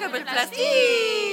كوكب البلاستيك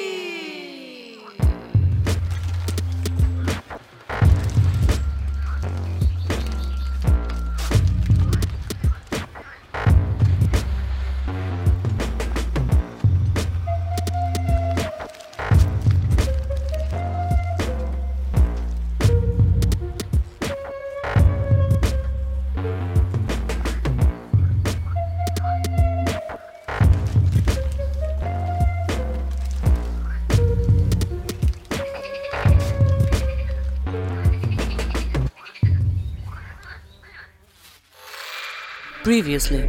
previously.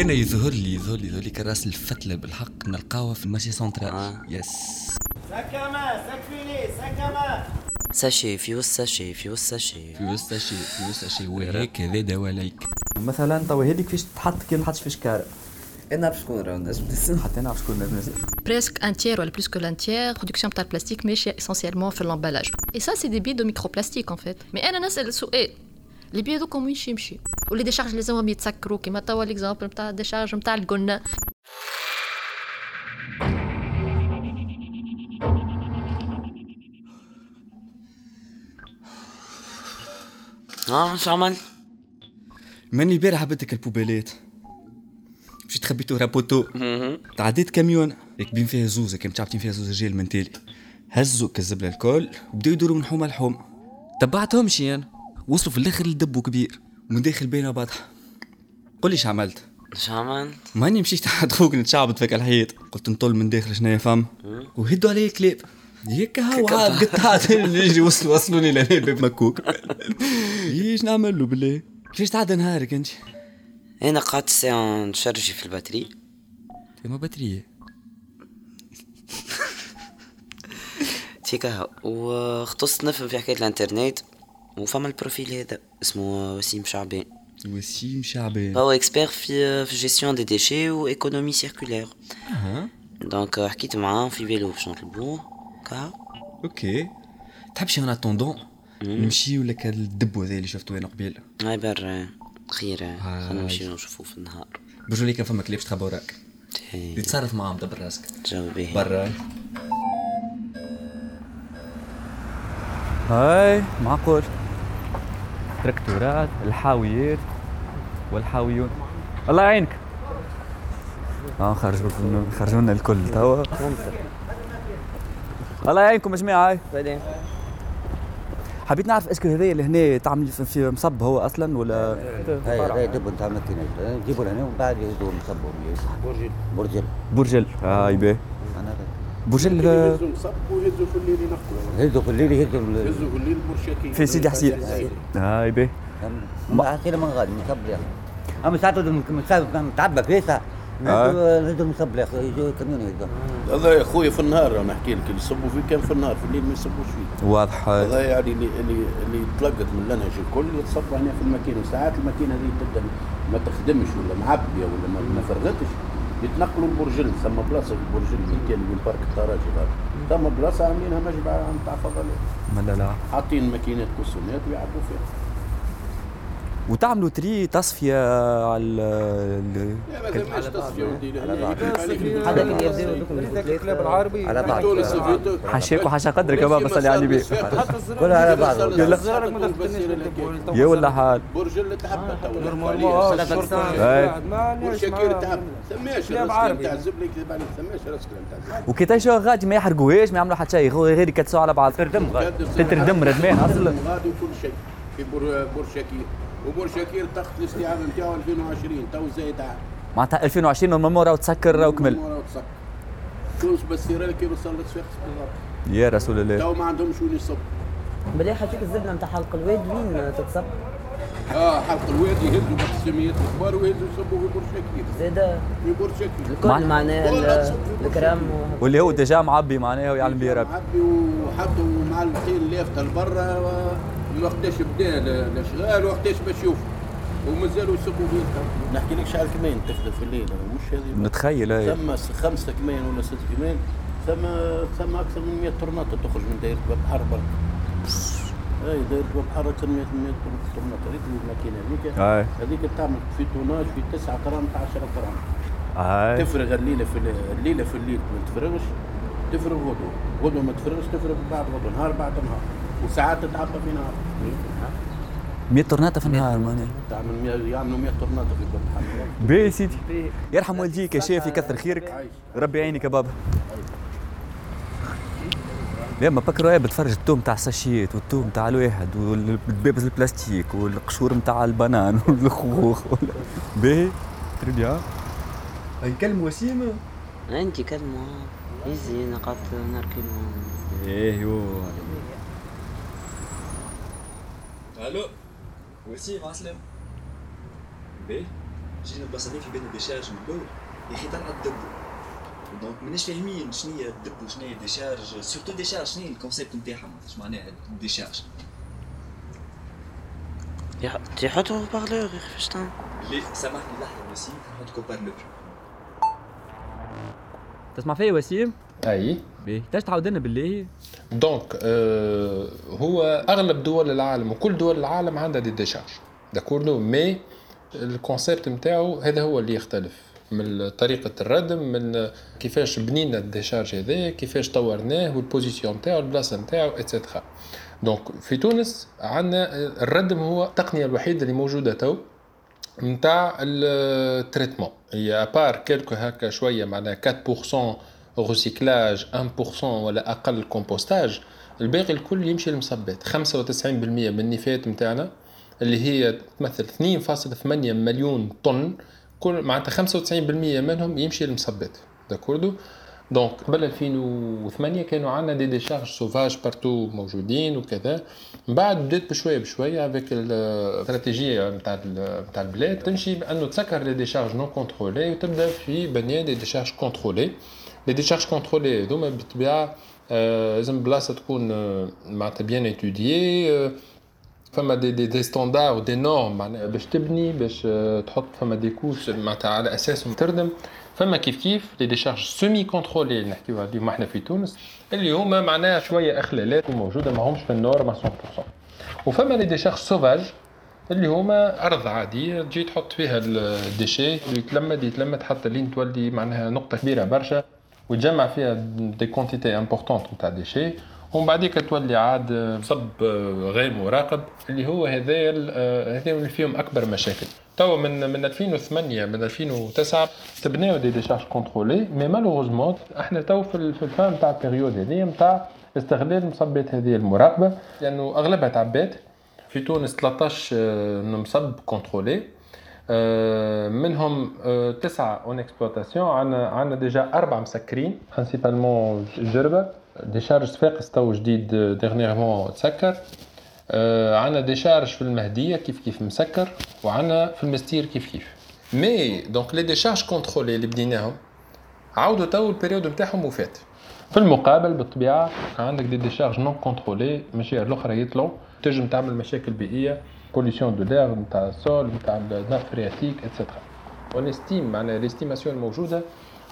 أنا يظهر لي يظهر لي يظهر لي كراس الفتلة بالحق نلقاوها في المارشي سنترال آه. يس سكما سكفيني سكما ساشي فيوس ساشي فيوس ساشي. في وسط شيء في وسط شيء وهيك هذا دواليك مثلا تو هذيك فيش تحط كي ما تحطش فيش كارع أنا نعرف شكون راه الناس. حتى نعرف شكون الناس. Presque un tiers ou plus que l'un tiers production de plastique mais essentiellement fait l'emballage. Et ça c'est des billes de microplastique en fait. Mais أنا نسال السؤال les billes هذوكم وين يمشي ولي ديشارج لازمهم يتسكروا كيما توا ليكزامبل نتاع الديشارج نتاع اللي قلنا آه شو عمل ماني البارح بدك البوبيلات. مشيت خبيتو رابوتو تعديت كاميون. راكبين فيها زوز كانت شعبتين فيها زوز رجال من تالي. هزوا كذب الكل وبداو يدوروا من حومه لحومه تبعتهم شي أنا وصلوا في الآخر لدبو كبير. ومن داخل بينا باطحه قول لي عملت. شو عملت؟ ماني مشيت عند خوك نتشعبط فيك الحيط. قلت نطل من داخل شنو فم؟ وهدوا علي كلاب هيك هاو عاد عاد نجري وصلوا وصلوني لهنا باب مكوك. إيش نعمل له بالله كيفاش تعدى نهارك انت؟ أنا قعدت ساعة نشرجي في الباتري. ما بطرية تيكا واختصت نفهم في حكاية الانترنت. وفما البروفيل هذا اسمه وسيم شعبان وسيم شعبان هو اكسبير في في جيستيون دي ديشي وايكونومي سيركولير أها دونك حكيت معاه في فيلو باش نطلبوه كا أوكي تحب شي أنا اتوندون نمشي لك الدب هذا اللي شفته أنا قبيل هاي بر خير هاي. خلينا نمشيو نشوفوه في النهار برجو لي كان فما كلاب تخبى وراك تي- تتصرف معاهم دبر راسك جو به برا هاي معقول تراكتورات الحاويات والحاويون. الله يعينك. آه خرجوا خرجوا لنا الكل توا. الله يعينكم يا جماعة. هاي بعدين. حبيت نعرف est-ce que هذا اللي هنا تعمل في- مصب هو أصلا ولا؟ هاي هاي دبوا نتاع الماكينه يجيبوا لهنا ومن بعد يهزوا نصبوا برجل. برجل. برجل. هاي بيه أنا برجل يهزوا مصب ويهزوا في الليل ينقوا يهزوا في الليل يهزوا يهزوا في الليل برشاكين في سيدي حسين هاي بيه ما عسير من غادي مصب يا أخي اما ساعات متعبى فيسع يهزوا المصب يا أخي يجوا كميون هذا. يا أخوي في النهار أنا نحكي لك اللي يصبوا فيه كان في النهار في الليل ما يصبوش فيه. واضح. هذا يعني اللي اللي اللي تلقط من اللنهج الكل يتصب هنا في الماكينة. ساعات الماكينة هذه تبدأ ما تخدمش ولا معبية ولا ما فرغتش. يتنقلوا البرجل ثم بلاصة في البرجل اللي كان من بارك التراجي هذا. ثم بلاصة عاملينها مجمع نتاع فضلات لا لا. حاطين ماكينات كوسونات ويعبوا فيها. وتعملوا تري تصفية على ال- هذا اللي يبداو الكلاب العربي على بعض. حاشاك وحاشا قدرك يا بابا صلي على النبي. كلها على بعض. يا ولا حال برج اللي تحبط هاي برج كير تحبط ثماش الرسل نتاع الزبله يكذب عليك ثماش الرسل نتاع الزبله وكي تعيشوا غادي؟ ما يحرقوهاش ما يعملوا حتى شيء. غير يكتسوا على بعض. تردم تتردم ردمان أصلا غادي وكل شيء. في بر- برج شاكير وبرج شاكير تخت الاستيعاب نتاعو 2020 تو زايد عام معناتها 2020 نورمالمون راهو تسكر راهو كمل مرة وتسكر. تونس بس سيرال كي وصل للصفاقس بالضبط. يا رسول الله. تو ما عندهمش وين يصب بلي حكيت الزبدة نتاع حلق الواد وين تتصب؟ آه حلق الوادي يهزوا بالسميات الكبار ويهزوا يصبوا في برج شاكير زاده في برج شاكير الكل معناها الكرام. و- واللي هو ديجا معبي معناها ويعلم بيه ربي. معبي وحطوا معلقين لافته لبرا و- وقتاش بدا ال- الاشغال وقتاش باش يشوف ومازالوا يصبوا فيه. نحكي لك شحال كمان تخدم في الليل مش هذه؟ نتخيل هاي ثم خمسة كمان ولا ستة كمان ثم ثم أكثر من 100 طرماطة تخرج من دايرة باب حر برك. أي دايرة باب حر أكثر من 100 طرماطة هذيك الماكينة هذيك. هذيك تعمل في توناج في 9 غرام 10 غرام. هاي تفرغ الليلة في الليلة في الليل ما تفرغش تفرغ غدوة. غدوة ما تفرغش تفرغ بعد غدوة نهار بعد نهار. وساعات تتعبى في نهار 100 طرناطة في النهار معناها تعمل يعملوا 100 طرناطة في حمراء باهي سيدي. يرحم والديك يا شيف يكثر خيرك. ربي يعينك يا بابا. لا ما بكرة إيه بتفرج التوم تاع الساشيت والتوم تاع الواحد والبيبز البلاستيك والقشور نتاع البنان والخوخ. باهي تري بيان نكلم وسيم انت كلمة. يزي أنا قعدت نركب إيه يو. ألو وسيم عسلام باهي جينا بلاصه في بين ال décharge من الأول يا أخي طلع الدب donc ماناش فاهمين شنو هي الدب وشنو هي ال décharge surtout décharge شنو هي ال concept نتاعها اش معناها ال décharge تحط haut-parleur يا أخي باش تعمل ليه سامحني لحظه وسيم نحطك haut-parleur تسمع فيا وسيم؟ أي. باهي باش تعاود لنا بالله donc آه هو أغلب دول العالم وكل دول العالم عندها des décharges d'accord mais ال concept نتاعو هذا هو اللي يختلف. من طريقة الردم من كيفاش بنينا ال décharge هذا كيفاش طورناه وال position نتاعو البلاصة نتاعو et cetera donc في تونس عندنا الردم هو التقنية الوحيدة اللي موجودة تو نتاع ال traitement هي à part quelques هكا شوية معناها 4% recyclage 1% ولا أقل compostage الباقي الكل يمشي للمصبات 95% من النفايات نتاعنا اللي هي تمثل 2.8 مليون طن كل معناتها 95% منهم يمشي للمصبات d'accord؟ donc قبل 2008 كانوا عندنا des décharges sauvages partout موجودين وكذا. من بعد بدات بشوية بشوية avec الاستراتيجيه نتاع نتاع البلاد تمشي بأنه تسكر les décharges non contrôlées وتبدأ في بنيان des décharges contrôlées les décharges contrôlées هذوما بالطبيعه لازم بلاصه تكون معناتها bien étudiée فما des des, des standards و des normes معناها باش تبني باش تحط فما des couches معناتها على اساسهم تردم فما كيف كيف les décharges semi-contrôlées اللي نحكيو عليهم إحنا في تونس اللي هما معناها شوية اخلالات وموجوده ماهمش في ال norme 100% وفما les décharges sauvages اللي هما ارض عاديه تجي تحط فيها ال déchets يتلمد يتلمد حتى لين تولي معناها نقطه كبيره برشا وتجمع فيها des quantités importantes نتاع déchets ومن بعديك تولي عاد صب غير مراقب اللي هو هذا هذا اللي فيهم أكبر مشاكل. توا من من 2008 من 2009 تبناو des décharges contrôlées mais malheureusement إحنا تو في ال fin تاع ال période هذه نتاع استغلال مصبات هذه المراقبة. لأنه أغلبها تعبات في تونس 13 مصب contrôlées منهم تسعة en exploitation عندنا عندنا déjà أربع مسكرين principalement جربة. décharge صفاقس تو جديد dernièrement تسكر. آه عندنا décharge في المهدية كيف كيف مسكر. وعندنا في المنستير كيف كيف. mais donc les décharges contrôlées اللي بديناهم عاودوا تو ال période نتاعهم وفات. في المقابل بالطبيعة عندك des décharges non contrôlées ماشي الأخرى يطلعوا. تنجم تعمل مشاكل بيئية. pollution de l'air نتاع ال sol نتاع ال nappe phréatique et cetera on estime معناها l'estimation الموجوده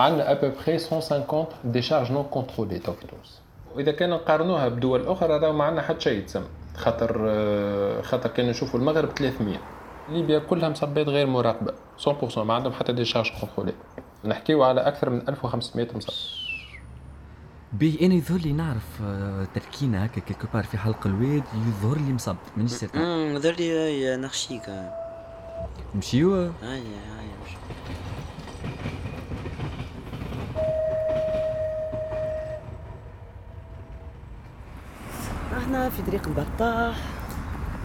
عندنا ابوبخي 150 décharges non contrôlées تو في تونس وإذا كان نقارنوها بدول أخرى راهو ما عندنا حتى شيء يتسمى. خاطر خاطر كان نشوفوا المغرب 300 ليبيا كلها مصبات غير مراقبة 100% ما عندهم حتى décharge contrôlée نحكيو على أكثر من 1500 مصب بي أنا يظهر لي نعرف تركينا هكا quelque part في حلق الواد يظهر لي مصب مانيش certain امم يظهر لي نخشيك نمشيو هيا هيا مشي إحنا في طريق البطاح.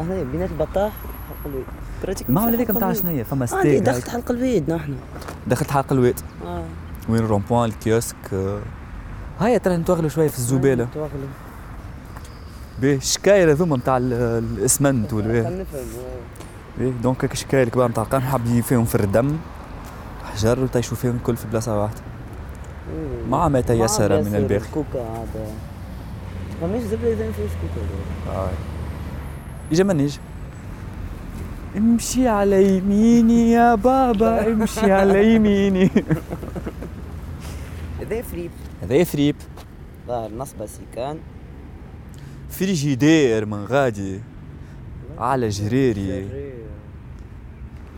إحنا بينات البطاح. حلق الويد ما هو هذاك نتاع شنيا فما آه ستيك دخلت حلق الويد نحن. دخلت حلق الواد. آه. وين الرومبوان الكيوسك آه. هيا ترى نتوغلوا شوية في الزبالة. توغلوا باهي الشكاير هذوما نتاع ال- الاسمنت خلينا نفهم باهي دونك هيك الشكاير الكبار نتاع القمح حاب فيهم في الدم حجر وتعيشوا فيهم الكل في بلاصة واحدة. مع ما تيسر من الباقي كوكا هذا. فماش زبده إذا فيش كوكا. آه. إجا من يجي امشي على يميني يا بابا امشي على يميني هذا فريب هذا يثريب ظهر نصبة سيكان. فريجيدير من غادي. على جريري.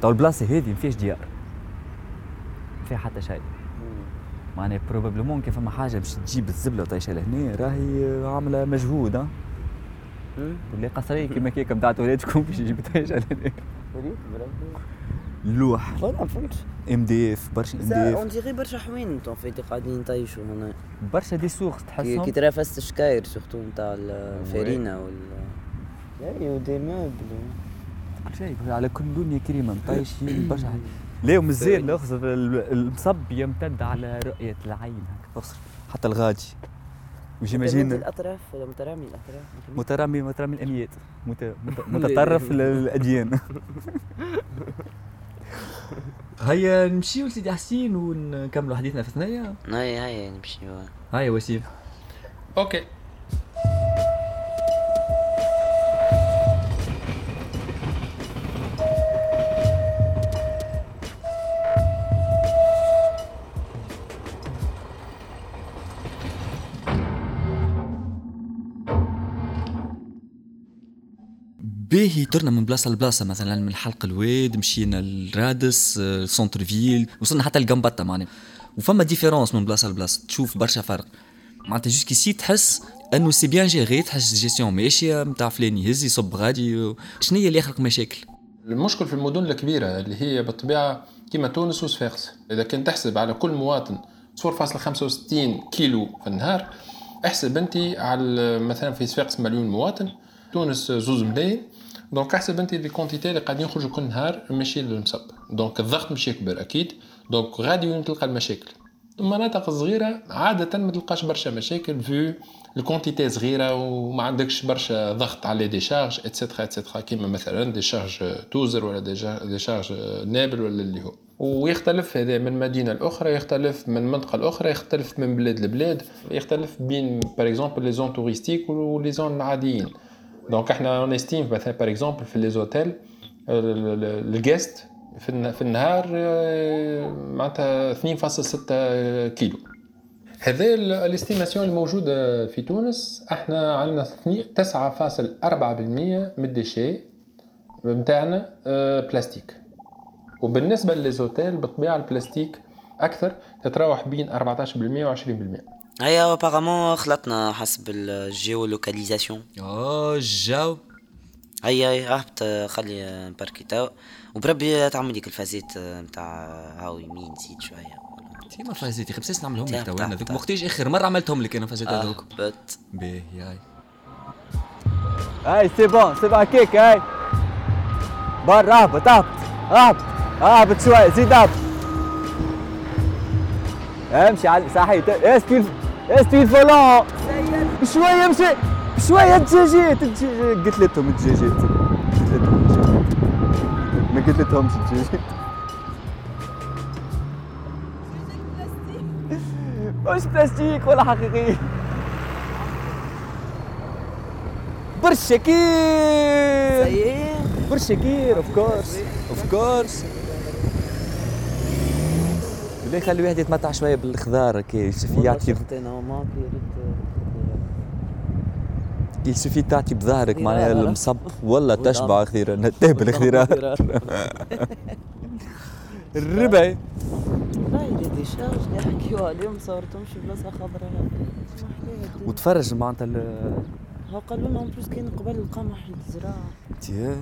تو البلاصه هذه ما فيهاش ديار. فيها حتى شيء. معناها بروبابلمون كان فما حاجة باش تجيب الزبلة وتعيشها لهنا راهي عاملة مجهود ها. اللي قصرية كيما كيكا بتاعت ولادكم باش يجيب تعيشها لهنا. اللوح فوالا فهمت. إم دي إف برشا إم دي اون اف ديغي برشا حوين أنتم فايتي قاعدين يطيشوا هنا. برشا دي سورس كي تحسهم؟ كي ترى فاست الشكاير سورتو نتاع الفارينة وال اي ودي موبل كل شيء على كل لون كريمه مطيشين برشا. لا ومزال الاخضر المصب يمتد على رؤية العين هكا حتى الغادي و j'imagine الأطراف ولا مترامي الأطراف؟ مترامي مترامي الأميات. مت- مت- متطرف للأديان. هيا نمشيو لسيدي حسين ونكملوا حديثنا في ثنايا هاي هاي نمشي هيا وسيم. OK. باهي طرنا من بلاصة لبلاصة مثلا من حلق الواد مشينا لرادس آه، centre-ville وصلنا حتى لقنبطه معناها. وفما différence من بلاصة لبلاصة تشوف برشا فرق. معناتها juste كيسي تحس إنه c'est bien géré تحس جيستيون ماشية نتاع فلان يهز يصب غادي شنو هي اللي يخلق مشاكل؟ المشكل في المدن الكبيرة اللي هي بالطبيعة كما تونس وصفاقس إذا كان تحسب على كل مواطن 0.65 كيلو في النهار احسب أنت على مثلا في صفاقس مليون مواطن تونس زوز ملايين. donc احسب أنت les quantités اللي قاعدين يخرجوا كل نهار ماشي للمصب donc الضغط مش يكبر أكيد donc غادي وين تلقى المشاكل المناطق الصغيرة عادة ما تلقاش برشا مشاكل في ال quantité صغيرة وما عندكش برشا ضغط على décharge et cetera et cetera كيما مثلا décharge توزر ولا décharge نابل ولا اللي هو ويختلف هذا من مدينة لأخرى يختلف من منطقة لأخرى يختلف من بلاد لبلاد يختلف بين par exemple les zones touristiques و les zones العاديين donc إحنا on estime مثلا par exemple في les hôtels الجيست في الن- في النهار آه، معناتها 2.6 كيلو. هذا ال- ال estimation الموجوده في تونس. إحنا عندنا 9.4% من ال déchets نتاعنا بلاستيك وبالنسبة للزوتيل بالطبيعه البلاستيك أكثر تتراوح بين 14% و 20% هيا ابارامون خلطنا حسب الجيولوكاليزاسيون آه الجو هيا هيا اهبط خلي نباركي تو وبربي تعمل لك الفازات نتاع هاو يمين زيد شوية تيما فازيتي خمسة نعملهم لك تعب، تو تعب، أنا ذوك. وقتاش اخر مره عملتهم لك أنا فازيت هذوك اهبط باهي هاي هاي سي بون سي بون كيك هاي برا اهبط اهبط اهبط اهبط شوي زيد اهبط امشي على صحيح اسكي الفولون بشوية امشي بشوية الدجاجات الدجاجات قلت لهم الدجاجات قلت لهم ما قلت لهمش الدجاجات مش بلاستيك ولا حقيقي برشا كير برشا كير اوف كورس اوف كورس اللي يخلي الواحد يتمتع شوية بالخضار كي يسفي يعطي ريت يسفي تعطي بظهرك معناها. المصب والله تشبع خيرا نتهبل خيرا الربع والله دي دي شارج اللي يحكيوا عليهم صورتهمش في بلاصة خضراء. وتفرج معناتها ال- هو قالوا لنا بلوس كاين قبل القمح يتزرع تيا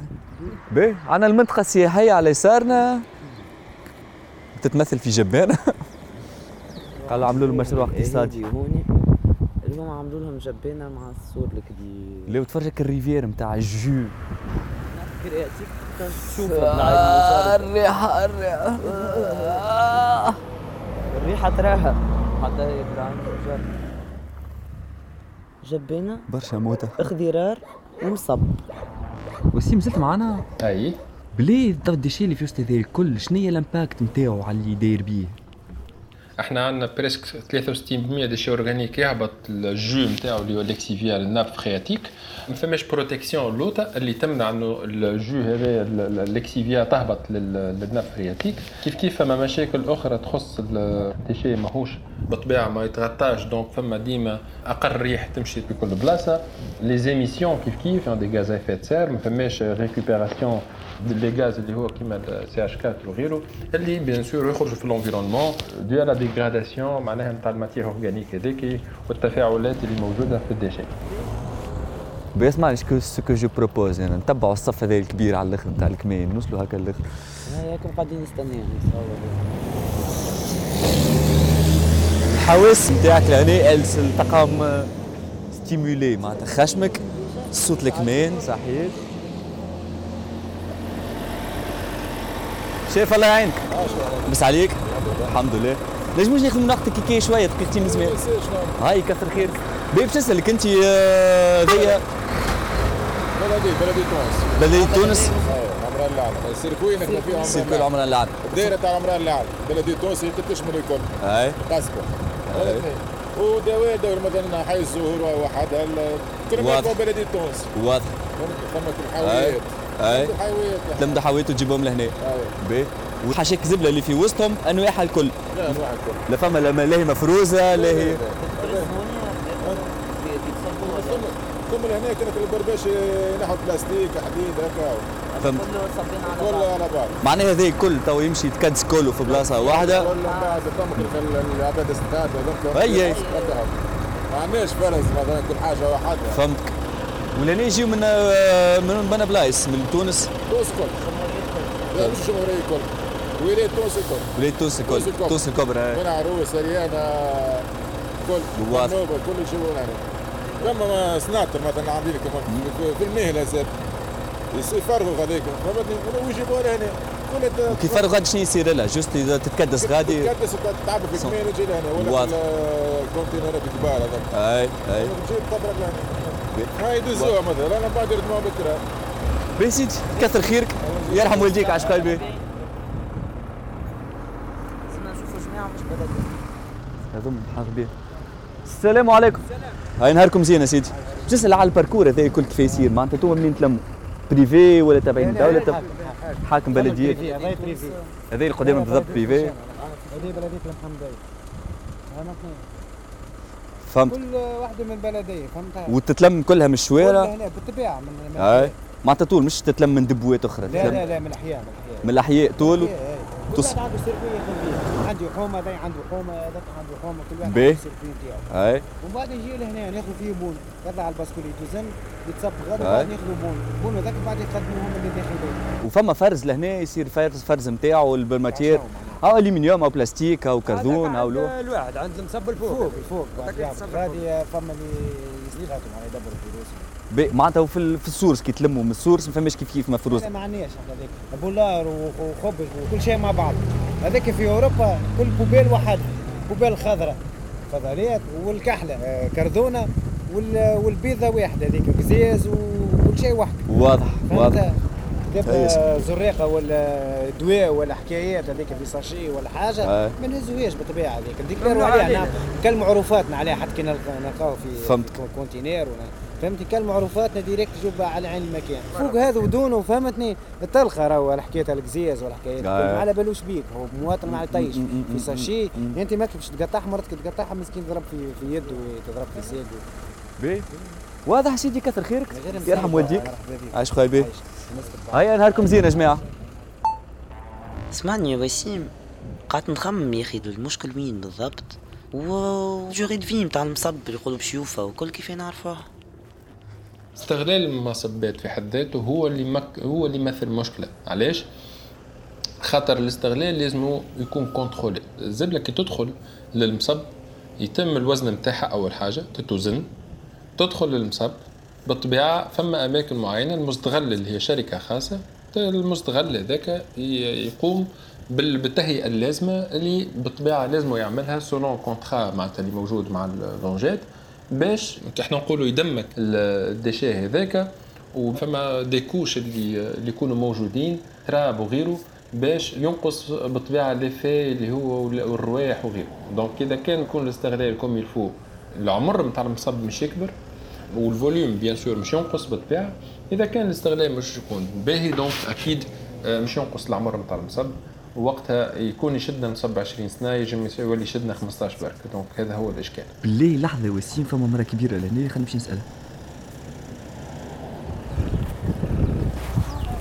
باهي عنا المنطقة السياحية على يسارنا. تتمثل في جبانة قالوا عملوا له مشروع اقتصادي. هوني. اليوم عملوا لهم جبانة مع السور الكبير اللي تفرجك الريفير نتاع الجو. كرياتيف تشوف الريحة الريحة. الريحة تراها حتى الجر جبانة. برشا موتة. اخضرار ومصب وسيم زلت معنا أي. بلي ال déchets اللي في وسط هذا الكل شنو هي ال impact نتاعو على اللي داير بيه؟ أحنا عندنا presque 63% déchets organiques يهبط ال jus نتاعو اللي هو lixiviat لل nappe phréatique ما فماش protection لوطا اللي تمنع إنه ال jus هذا lixiviat تهبط لل nappe phréatique كيف كيف فما مشاكل أخرى تخص ال déchets ماهوش؟ بالطبيعة ما يتغطاش. donc فما ديما أقل ريح تمشي في كل بلاصة. les émissions كيف كيف؟ des gaz à effet de serre ما فماش récupération les gaz اللي هو كيما ال CH 4 وغيره. اللي bien sûr يخرجوا في ال environnement de la dégradation معناها نتاع ال matière organique هذيك والتفاعلات اللي موجودة في ال déchets بيسمع اسكو سو كو جو بروبوز يعني نتبعوا الصف هذا الكبير على الآخر نتاع الكمين نوصلوا هكا الآخر هيك قاعدين نستناهم الحواس نتاعك لهنا التقام ستيمولي معناتها خشمك صوت الكمان صحيح. شايف الله يعينك؟ بس عليك؟ الحمد لله. نجموش ناخذ من وقتك كي شوية؟ دقيقتين من زمان هاي كثر خير. باش نسالك أنت؟ ذي بلدي بلدي تونس. بلدي تونس؟ عمران العالم السيركوي نخدم فيه عمران سيركوي عمران العالم الدائره تاع عمران العالم بلدي تونس هي تشمل الكل. اي قاسكو ودواء دور مثلا حي الزهور وحدها كلمات بلدي تونس. واضح. فما الحاويات أي. تلم حاويات وتجيبهم لهنا. باهي وحاشاك زبلة اللي في وسطهم انواعها الكل. لا أنواع الكل. لا فما لا هي مفروزة لا هي ثم هنا كانت البرباش نحو بلاستيك حديد هكا. فهمت. كل على بعض. معناها هذا كل تو يمشي يتكدس كله في بلاصة واحدة. كل بعد فما العباد الستات اي اي ما عندناش فرز مثلا كل حاجة واحدة. فهمتك. ولهنا يجيو من من بنا بلايص من تونس. تونس كل لا مش الجمهوريه كل ولايه تونس الكل ولايه تونس الكل تونس الكبرى من عروس أريانة كل نوبة كل هنا لما سناتر مثلا عاملين في المهله زاد. يفرغوا غاديك فهمتني ويجيبوها لهنا كيف فرغ غادي شنو يصير لها. juste إذا تتكدس غادي. تتكدس تعب في كميون يجي لهنا ولا الكونتينرات الكبار هذاك اي اي تجيب تبرك لهنا. هاي يدزوها مثلا. أنا بعد ما بكره. باهي سيدي كثر خيرك. يرحم والديك عاش قلبي. هذوم حاضر السلام عليكم. هاي نهاركم زين يا سيدي. باش نسال على ال parcours هذا كل كيف يصير؟ معناتها أنتم منين تلموا؟ privé ولا تابعين الدولة تب... حاكم بلدية. هذا القدامى بالضبط privé هذه بلدية الحمديه فهمت. كل واحدة من بلديه فهمتها؟ وتتلم كلها من الشوارع؟ كلها هنا بالطبيعة من هاي معناتها طول مش تتلم من دبوات أخرى لا لا لا من الأحياء من الأحياء. طول كل واحد عنده circuit يخدم عندي حومة ذا عنده حومة هذاك عنده حومة كل واحد عنده ال circuit نتاعو أي. ومن بعد نجي لهنا ناخذ فيه bon. يطلع على ال bascule يتوزن يتصب غدا بعد ناخذوا bon. bon هذاك بعد يقدموهم اللي داخل وفما فرز لهنا يصير فرز فرز نتاعو بال matière أو الومنيوم أو بلاستيك أو كرتون أو لوح الواحد عند المصب الفوق. فوق الفوق. هذه فما اللي على يدبروا راسهم معناتها في في ال source كي تلموا من ال source ما فماش كيف كيف مفروض لا ما عندناش هذاك بولار وخبز وكل شيء مع بعض. هذاك في أوروبا كل poubelle واحد poubelle خضراء فضليات والكحلة كردونه والبيضة واحدة هذيك قزاز وكل شيء واحد. واضح واضح. تبقى زريقة ولا دواء ولا حكايات هذيك في ساشي ولا حاجة. ما نهزوهاش بالطبيعة هذيك. نديكلاروا عليها كالمعروفاتنا عليها حتى كي نلقاوه في فهمت كونتينير فهمتني ديريكت جوب على عين المكان. فوق هذا ودونه فهمتني؟ تلقى راهو حكاية القزاز ولا حكاية آه. ما على بالوش بيك. هو مواطن ما يطيش في ساشي أنت ما كيفاش تقطعها؟ مرتك تقطعها مسكين ضرب في في يده وتضرب في بي. واضح سيدي كثر خيرك. يرحم والديك. عايش خويا بيه. هيا نهاركم زين يا جماعة. اسمعني يا وسيم. قعدت نخمم يا أخي المشكل وين بالضبط؟ وجوري في نتاع المصب يقولوا بشيوفه وكل كيف نعرفوها. استغلال المصبات في حد ذاته هو اللي مك... هو اللي يمثل مشكله علاش؟ خاطر الاستغلال لازم يكون contrôlé. الزبلة كي تدخل للمصب يتم الوزن نتاعها أول حاجة تتوزن. تدخل للمصب بالطبيعة فما أماكن معينة المستغل اللي هي شركة خاصة المستغل هذاك يقوم بالتهيئة اللازمة اللي بالطبيعة لازم يعملها selon contrat معناتها اللي موجود مع اللونجات باش إحنا نقولوا يدمك ال déchets هذاك وفما des couches اللي اللي يكونوا موجودين تراب وغيره باش ينقص بالطبيعة les effets اللي هو الروايح وغيره. donc إذا كان يكون الاستغلال comme il faut العمر نتاع المصب مش يكبر وال volume bien sûr مش ينقص بالطبيعه إذا كان الاستغلال مش يكون باهي donc أكيد آه، مش ينقص العمر نتاع المصب. وقتها يكون يشدنا المصب 20 سنة يجي يولي يشدنا 15 برك. donc هذا هو الإشكال. بالله لحظة وسيم فما مرة كبيرة لهنا. خلينا نمشي نسالها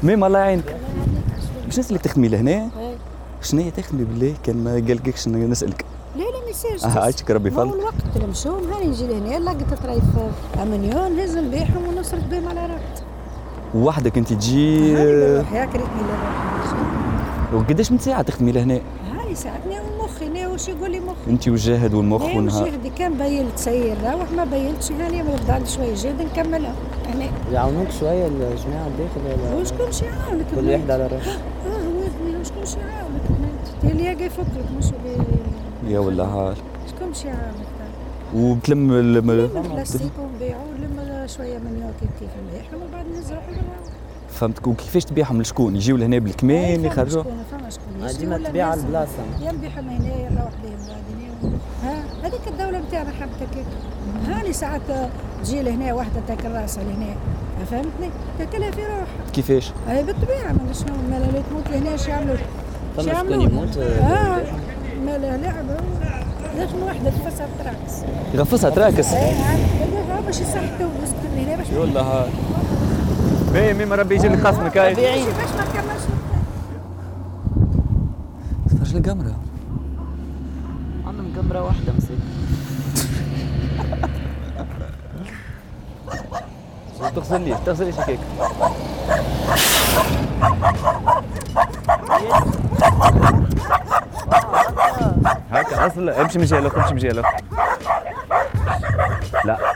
ميم الله يعينك. باش نسألك تخدمي لهنا؟ شنو هي تخدمي بالله؟ كان ما قالكش نسألك. آه عايشك ربي يفضل الوقت مشاو نهار نجي لهنا. لقيت طريف أمنيون لازم نبيعهم ونصرف بهم على راحتي وحدك أنت تجي. يا كريتني وقداش من ساعة تخدمي لهنا؟ هاي ساعتني مخي أنا واش يقول لي مخي؟ أنت والجاهد والمخ والنهار. جهدي كان بينت سير؟ روح ما بينتش هاني نبدا عندي شوية جهد نكملها. هنا. يعاونوك شوية الجماعة الداخل ولا؟ وشكون شي يعاونك؟ كل واحد على روحه آه هو وشكون شي يعاونك؟ اللي يلقى يفكرك مش يا ولا هال. شكون شي يعاونك وبتلم البلاستيك ونبيعوا ولم شوية من يوم كيف كيف نبيعهم وبعد نزرعوا فهمتك وكيفاش تبيعهم؟ لشكون؟ يجيو لهنا بالكمين يخرجوا فما شكون. ديما تبيع على البلاصة. يا نبيعهم هنا يروح بهم بعدين. ها؟ هذيك الدولة نتاعنا حبتك. هاني ساعات تجي لهنا واحدة تاكل راسها لهنا. فهمتني؟ تاكلها في روحها. كيفاش؟ اي بالطبيعة ما شنو مالا تموت لهنا اش يعملوا؟ فما شكون يموت؟ آه مالا لعبه لازم واحدة تفسها تراكس. يغفصها تراكس. اي باش يصحتوا ويسكن هنا باش والله باهي ميم ربي يجي لك خصمك هاي. باش ما كملش تفرج القمرة؟ عندهم قمرة واحدة مسك تغسلنيش تغسلنيش هكاك هكا أصلا امشي من جهه امشي من جهه لا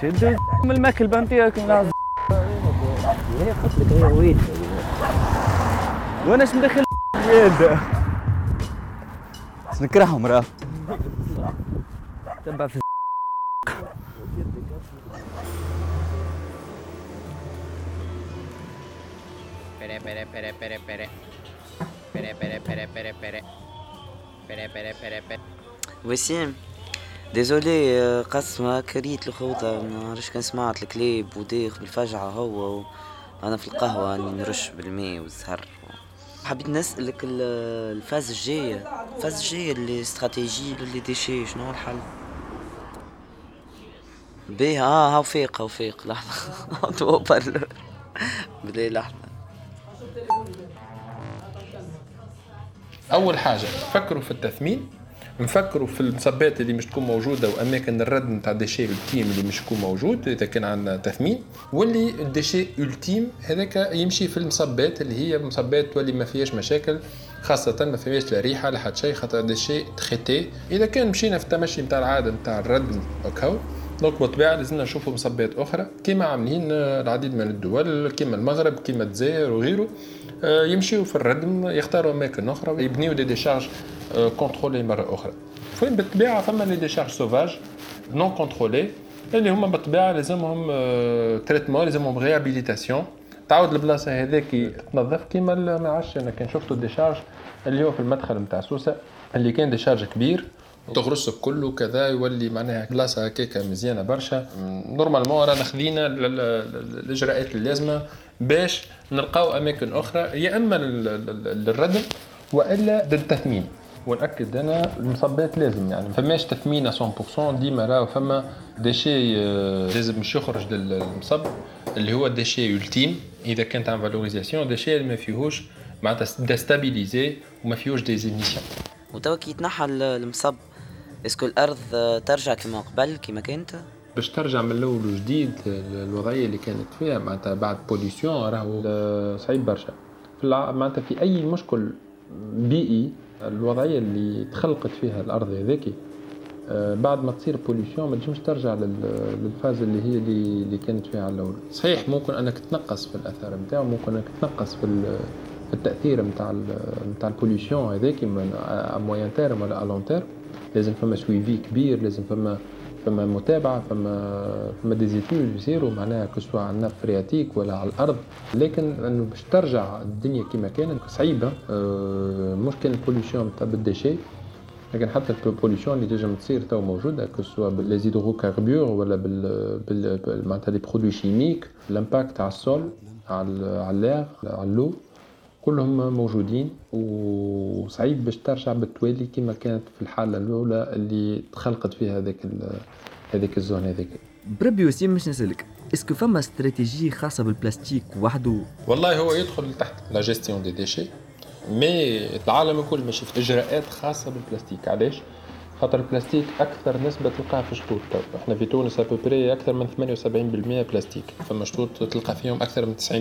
شد من الماكل بنتيك هي قصدك هي وين وأنا اش مدخل يد نكرههم راه تبع في Pere, pere, pere, pere, pere. Pere, pere, pere, pere, pere. وسيم ديزولي قسمة كريت الخوضة. ما عرفش كان سمعت الكليب وديخ بالفجعة هو أنا في القهوة أني نرش بالماء والزهر. حبيت نسألك ال phase الجاية ال phase الجاية اللي stratégie لل les déchets شنو الحل؟ بيه آه هاو فيق هاو فيق لحظة. توبر. لحظة. أول حاجة فكروا في التثمين نفكروا في المصبات اللي مش تكون موجودة وأماكن الردم نتاع ال déchets ultimes اللي مش يكون موجود إذا كان عندنا تثمين واللي ال déchets ultimes هذاك يمشي في المصبات اللي هي مصبات تولي ما فيهاش مشاكل خاصة ما فيهاش لا ريحة لا حتى شيء خاطر déchets traités. إذا كان مشينا في التمشي نتاع العادة نتاع الردم هكا donc بالطبيعة لازمنا نشوفوا مصبات أخرى كيما عاملين العديد من الدول كيما المغرب كيما الجزائر وغيره. يمشيوا في الردم يختاروا أماكن أخرى يبنيوا des décharges contrôlées مرة أخرى. فين بالطبيعة فما les décharges sauvages non contrôlées اللي هما بالطبيعة لازمهم traitement لازمهم réhabilitation تعاود البلاصة هذاك تنظف كيما ما عرفتش أنا كان شفتوا ال décharge اللي هو في المدخل نتاع سوسة اللي كان décharge كبير. تغرس كله كذا يولي معناها بلاصة هكاك مزيانة برشا. normalement رانا خذينا الإجراءات اللازمة. باش نلقاو أماكن أخرى يا أما للردم وإلا للتثمين. ونأكد أنا المصبات لازم يعني ما فماش تثمين 100% ديما راهو فما déchets لازم مش يخرج للمصب اللي هو déchets ultimes إذا كانت عن valorisation déchets اللي ما فيهوش معناتها est stabilisé وما فيهوش des émissions وتوا كي يتنحى المصب est-ce que الأرض ترجع كما قبل كما كانت؟ باش ترجع من الأول وجديد الوضعيه اللي كانت فيها معناتها بعد pollution راهو صعيب برشا. معناتها في أي مشكل بيئي الوضعية اللي تخلقت فيها الأرض هذيك بعد ما تصير pollution ما تنجمش ترجع لل phase اللي هي اللي, كانت فيها على الأول. صحيح ممكن أنك تنقص في الأثار نتاعو ممكن أنك تنقص في التأثير نتاع نتاع ال pollution هذاك moyen terme ولا à long terme لازم فما suivi كبير لازم فما فما متابعة فما فما des études يصيروا معناها que ce soit ال nappe phréatique ولا على الأرض لكن أنه باش ترجع الدنيا كما كانت صعيبه آه، مش كان ال pollution تاع بال déchets لكن حتى ال pollution اللي تنجم تصير تو موجودة كسوا بالليزيدروكاربور ولا بال, بال... معناتها les produits chimiques ال impact على ال sol على على على l'eau كلهم موجودين وصعيب باش ترجع بالتوالي كما كانت في الحالة الأولى اللي تخلقت فيها هذاك هذيك ال zone هذيك بربي وسيم مش نسألك est-ce que فما استراتيجي خاصة بالبلاستيك وحده والله هو يدخل تحت la gestion des déchets mais العالم الكل ماشي في إجراءات خاصة بالبلاستيك علاش؟ خاطر البلاستيك أكثر نسبة تلقاها في شطوط. إحنا في تونس à peu près أكثر من 78% بلاستيك. فما شطوط تلقى فيهم أكثر من 90%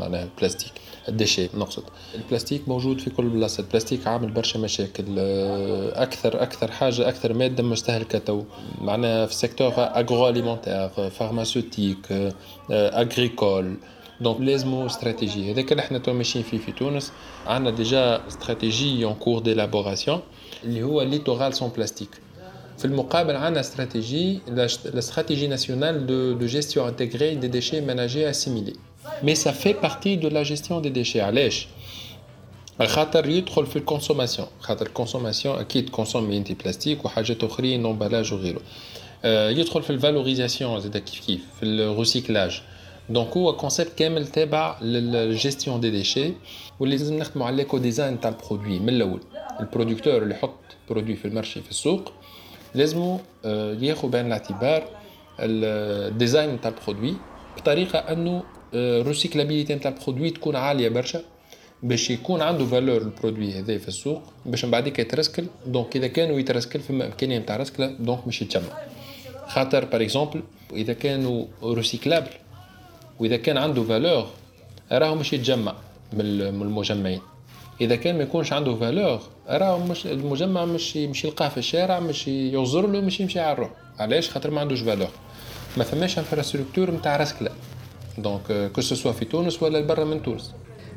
معناها البلاستيك ال déchets نقصد. البلاستيك موجود في كل بلاصة. البلاستيك عامل برشا مشاكل آه، أكثر أكثر حاجة أكثر مادة مستهلكة تو. معناها في ال secteur agroalimentaire pharmaceutique agricole donc لازمو استراتيجيه هذاك اللي إحنا تو ماشيين فيه في تونس. عندنا déjà stratégie en cours d'élaboration اللي هو littoral sans plastique. في المقابل عندنا stratégie ال stratégie nationale de de gestion intégrée des déchets ménagers assimilés mais ça fait partie de la gestion des déchets علاش خاطر يدخل في ال consommation خاطر ال consommation أكيد consommer انت بلاستيك وحاجات اخرين emballage وغيره يدخل في ال valorisation زاد كيف كيف؟ في ال recyclage donc هو concept كامل تابع لل gestion des déchets واللي لازم نخدموا على l'éco-design تاع ال produit من الأول. ال producteur اللي يحط produit في ال marché في السوق لازمو ياخذ بعين الاعتبار ال design تاع ال produit بطريقة انه ال recyclabilité نتاع ال produit تكون عالية برشا باش يكون عنده valeur ال produit هذا في السوق باش من بعديك يترسكل. donc إذا كانوا يترسكل في إمكانية نتاع رسكلة donc مش يتجمع. خاطر par exemple إذا كانوا recyclable وإذا كان عنده valeur راهو مش يتجمع من المجمعين. إذا كان ما يكونش عنده valeur راهو مش المجمع مش مش يلقاه في الشارع مش يغزر له مش يمشي على الروح. علاش؟ خاطر ما عندوش valeur ما فماش infrastructure نتاع رسكله donc que ce soit في تونس ولا برا من تونس.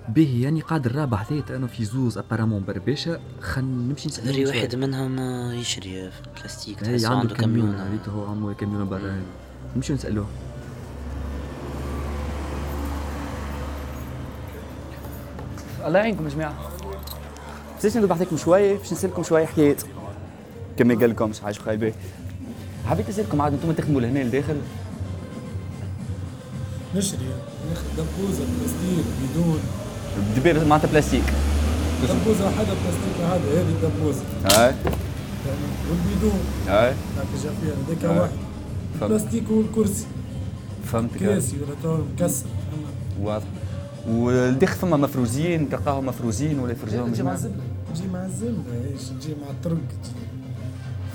به يعني قادر رابح ذات أنا في زوز apparemment برباشا. خلينا نمشي نسال ري واحد منهم يشري بلاستيك تحس عنده كاميون ريته عمو كاميون برا. نمشي نسألوه. الله يعينكم يا جماعة. بس ندوب عليكم شوية باش نسالكم شوية حكايات. كما قال لكم حاجة خايبة؟ حبيت اسالكم عاد أنتم تخدموا لهنا لداخل؟ نشري. ناخذ دبوزة بلاستيك بدون. دبير معناتها بلاستيك. دبوزة حدا بلاستيك هذا هذه الدبوزة. هاي. والبيدون هاي. جا فيها هذاك واحد. البلاستيك والكرسي. فهمتك. كاسي ولا تو مكسر. واضح. والدخ فما مفروزين تلقاهم مفروزين ولا يفرزوهم الزبده تجي مع الزبده إيش؟ تجي مع الطرق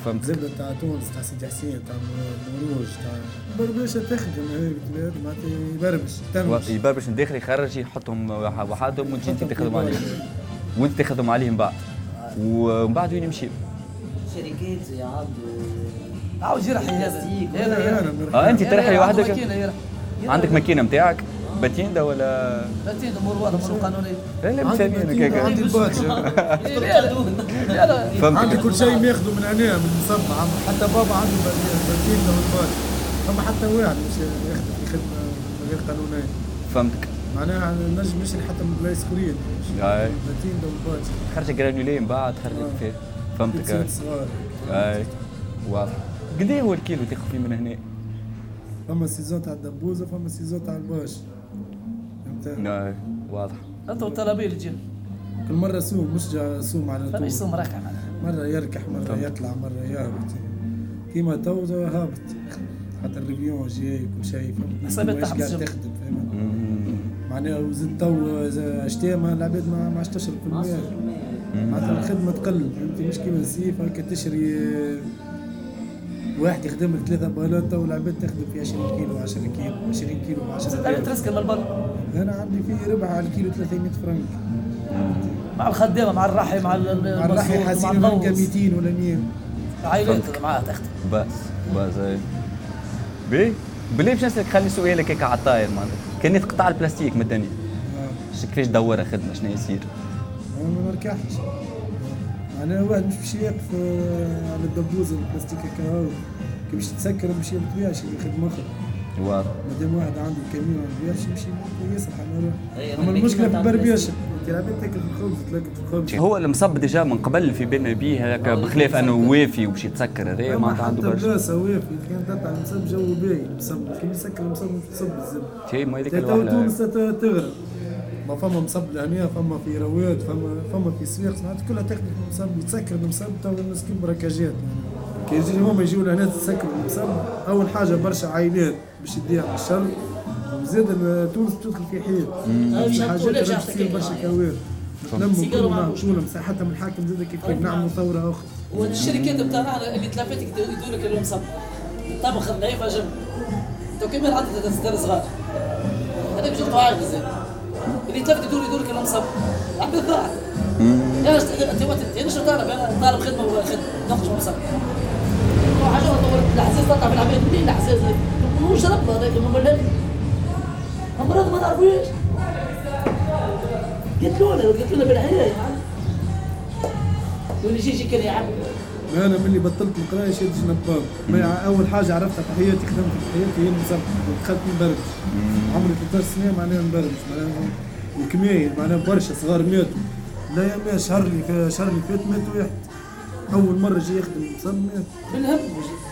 فهمت. زبدة تاع تونس تاع سيدي حسين تاع مروج تاع بربشة تخدم معناتها يبربش تنمش يبربش من داخل يخرج يحطهم وحدهم وانت انت تخدم عليهم. وانت تخدم عليهم بعد. ومن بعد وين يمشي؟ شركات يا عبد. عاود يرحي هذا. آه أنت ترحي وحدك؟ عندك ماكينه نتاعك باتيندا ولا؟ باتيندا أمور واضحة أمور قانونية. لا لا مثاليين هكاك عندي البادج عندي كل شيء ماخذه من هنا من المصنع حتى بابا عنده باتيندا وال badge فما حتى واحد مش يخدم في خدمه غير قانونية. فهمتك. معناها نجم نشري حتى من بلايص اخرين باتيندا وال badge خرج جرانولين بعد خرج فيه. فهمتك. اي واضح. قد هو الكيلو تاخذ فيه من هنا؟ فما saison تاع الدبوزة فما سيزون تاع الباش. نعم واضح. انت والطلبيه اللي تجي. كل مرة سوم مش جا سوم على طول. سوم ركع مرة يركح مرة طبعا. يطلع مرة يهبط. كيما تو هابط. حتى الريفيون جاي كل شيء فهمت؟ قاعد تخدم فهمت؟ معناها وزد تو شتيمة العباد ما ما عادش تشرب في الماء معناتها الخدمة تقل فهمتي مش كيما السيف هكا تشري واحد يخدم ثلاثة بالون تو العباد تخدم في 20 كيلو 10 كيلو 20 كيلو ب 10 كيلو ترسكن البر. أنا عندي في ربح على الكيلو 300 فرنك. مع الخدامة مع الراحي مع مع الراحي حاسين 200 ولا 100 عائلات معاه تخدم بس بس. بي بلي باش نسالك خلي سؤالك هيك على الطاير معناتها كان قطع البلاستيك من الدنيا. كيفاش دورها خدمة؟ شنو يصير؟ أنا ما نركحش أنا واحد مش باش يقف على الدبوزه البلاستيك هكا كي باش تسكر؟ مشي ما تبيعش يخدم اخر واضح مادام واحد عنده كاميون ما بيعرفش يمشي يسرح على أي، روحه أما المشكلة في الخبز هو المصب ديجا من قبل في بالنا بيه هكا بخلاف أنه وافي وباش يتسكر هذايا ما عنده برشا. بلاصة وافي كان تطلع المصب جو باهي المصب كي يسكر المصب تصب الزبده شي ما هذيك تونس تغرب. ما فما مصب لهنا فما في رواد فما فما في سويق معناتها كلها تخدم في المصب يتسكر المصب تو الناس كل بركاجات كي يجي هما يجيو لهنا تسكر المصب أول حاجة برشا عائلات باش يديها على الشر وزاد تونس تدخل في حيط حاجات راح تصير. برشا كوارث. معروف. شغل حتى من الحاكم زاد كيف كيف نعملوا ثوره أخرى. والشركات بتاعنا اللي تلفتك يدوا لك المصب الطبخ الضعيف اجم تو كمل عدد الستار صغار؟ هذاك شغل عايز زين اللي تلفت يدور يدور لك المصب عم بالضاع يا اش انت وقت أنت شو طالب؟ أنا طالب خدمة ولا خدمه ناخذ مصب. تطلع في العباد منين؟ الحساس مو شرب هذاك مبلل امراض ما نعرفوش قتلونا قتلونا بالحياة واللي يجي يجي كان يعب أنا ملي بطلت القرايه شدت نباب ما أول حاجة عرفتها في حياتي خدمت في حياتي هي المسبح دخلت نبرمج عمري 13 سنة معناها نبرمج معناها الكمية معناها برشا صغار ماتوا لا يا ما شهر اللي في شهر اللي فات مات واحد أول مرة جاي يخدم مصب مات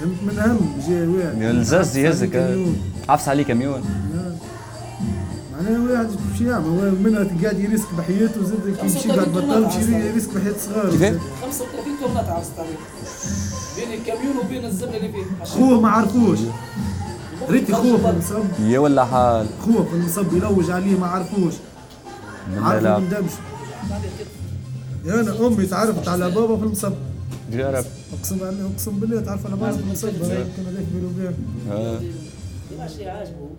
من هم فهمت من هم جاي واحد الزاز يهزك. عفس عليه كميون. معناها واحد باش يعمل منها قاعد يريسك بحياته وزاد كي يمشي بعد بطل يمشي يريسك بحياة صغار. 35 كيلومتر على الطريق بين الكاميون وبين الزبله اللي فيه. خوه ما عرفوش. ريتي خوه في المصب يا ولا حال؟ خوه في المصب يلوج عليه ما عرفوش. عارف لا. من دمش. أنا أمي تعرفت على بابا في المصب جرب اقسم بالله اقسم بالله تعرف على بابا في المصب يمكن هذاك بيني وبين آه. ماشي عاجبه.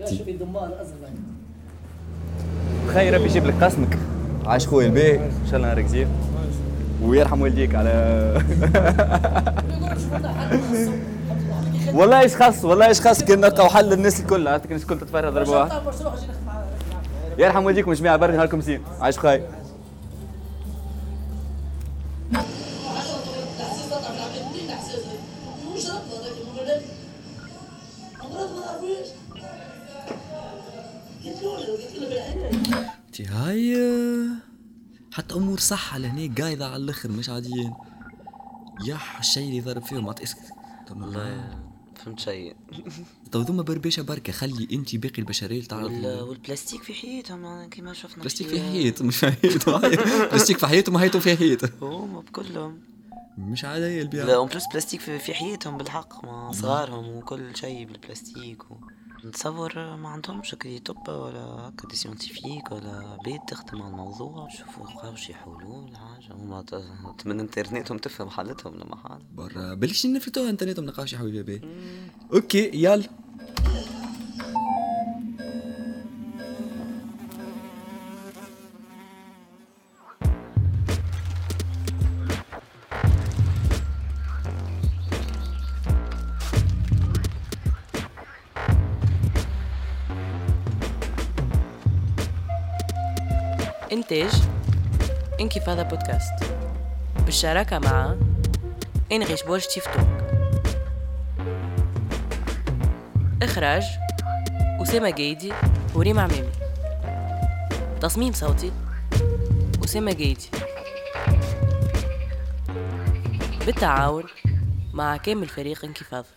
يا شوفي دمار أزرق. خير ربي يجيب لك قسمك. عاش خويا الباهي إن شاء الله نهارك زين. ويرحم والديك على والله إيش خص والله إيش خص كنا نلقاو حل للناس الكل. عرفت الناس الكل تتفرج ضربه واحد يرحم والديكم جميعا برد نهاركم زين. عايش خاي تي هاي حتى أمور صحة لهنا قايضة على الأخر مش عاديين. يح الشيء اللي ضرب فيهم عط اسكت والله. فهمت شيء تو ذوما بربيشة بركة خلي انت باقي البشرية تعرف وال- والبلاستيك في حياتهم كيما شفنا بلاستيك. في حيط مش في حيط بلاستيك في حيط وما حيطهم في حيط. هما بكلهم مش عادية البيع. لا اون بلاستيك في, في حياتهم بالحق ما صغارهم وكل شيء بالبلاستيك و... نتصور ما عندهمش كي طب ولا هكا دي سيونتيفيك ولا بيت تخدم على الموضوع شوفوا لقاو شي حلول حاجة. هما ت- من انترنتهم تفهم حالتهم لما حال برا بلش نفلتوها انترنت نلقاو شي بيه أوكي يلا. انكفاضة بودكاست بالشراكة مع إنغيش بولش تيف توك إخراج أسامة جايدي وريم عمامي تصميم صوتي أسامة جايدي بالتعاون مع كامل فريق انكفاضة